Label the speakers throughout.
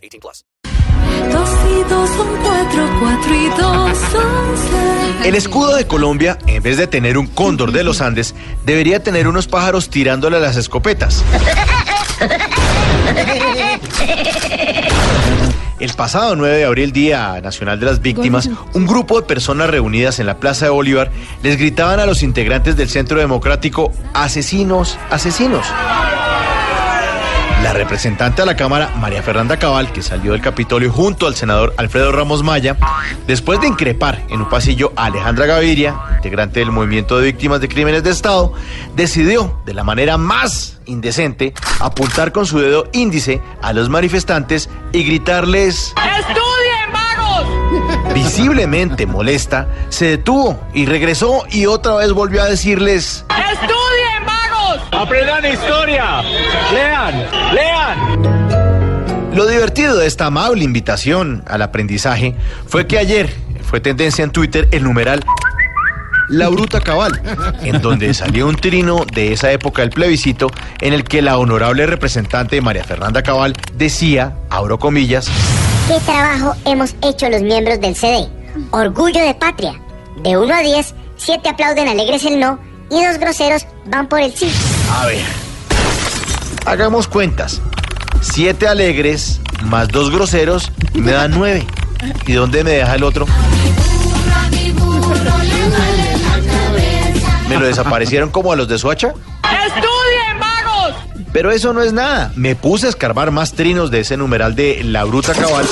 Speaker 1: 18 plus.
Speaker 2: Dos y dos son cuatro, cuatro y dos son seis.
Speaker 3: El escudo de Colombia, en vez de tener un cóndor de los Andes, debería tener unos pájaros tirándole a las escopetas. El pasado 9 de abril, Día Nacional de las Víctimas, un grupo de personas reunidas en la Plaza de Bolívar les gritaban a los integrantes del Centro Democrático, asesinos, asesinos. La representante a la Cámara, María Fernanda Cabal, que salió del Capitolio junto al senador Alfredo Ramos Maya, después de increpar en un pasillo a Alejandra Gaviria, integrante del Movimiento de Víctimas de Crímenes de Estado, decidió, de la manera más indecente, apuntar con su dedo índice a los manifestantes y gritarles...
Speaker 4: ¡Estudien, vagos!
Speaker 3: Visiblemente molesta, se detuvo y regresó y otra vez volvió a decirles...
Speaker 4: ¡Estudien!
Speaker 5: Aprendan historia. Lean, lean.
Speaker 3: Lo divertido de esta amable invitación al aprendizaje fue que ayer fue tendencia en Twitter el numeral La Bruta Cabal, en donde salió un trino de esa época del plebiscito en el que la honorable representante María Fernanda Cabal decía, abro comillas,
Speaker 6: ¿Qué trabajo hemos hecho los miembros del CD? Orgullo de patria. De 1 a 10, 7 aplauden alegres el no y dos groseros van por el sí.
Speaker 3: A ver, hagamos cuentas. Siete alegres más dos groseros me dan nueve. ¿Y dónde me deja el otro? ¿Me lo desaparecieron como a los de Soacha?
Speaker 4: ¡Estudien, vagos!
Speaker 3: Pero eso no es nada. Me puse a escarbar más trinos de ese numeral de La Bruta Cabal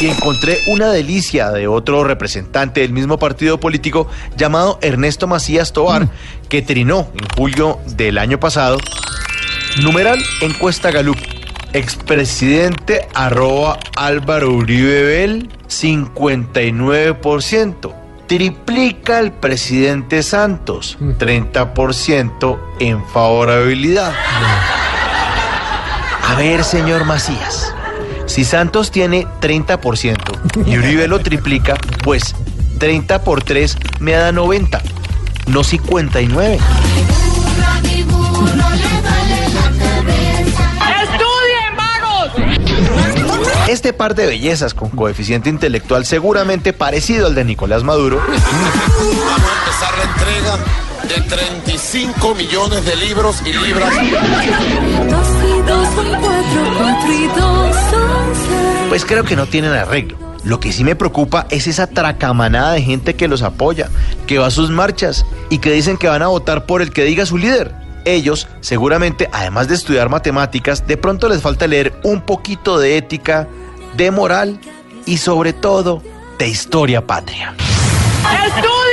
Speaker 3: y encontré una delicia de otro representante del mismo partido político llamado Ernesto Macías Tobar, que trinó en julio del año pasado. Numeral encuesta Galup. Expresidente arroba Álvaro Uribe Bel, 59%. Triplica el presidente Santos, 30% en favorabilidad. A ver, señor Macías, si Santos tiene 30% y Uribe lo triplica, pues 30 por 3 me da 90, no 59.
Speaker 4: ¡Estudien,
Speaker 3: Este par de bellezas con coeficiente intelectual seguramente parecido al de Nicolás Maduro,
Speaker 7: Vamos a empezar la entrega de 35 millones de libros y libras.
Speaker 3: Pues creo que no tienen arreglo. Lo que sí me preocupa es esa tracamanada de gente que los apoya, que va a sus marchas y que dicen que van a votar por el que diga su líder. Ellos, seguramente, además de estudiar matemáticas, de pronto les falta leer un poquito de ética, de moral y sobre todo de historia patria.
Speaker 4: ¡Estudien,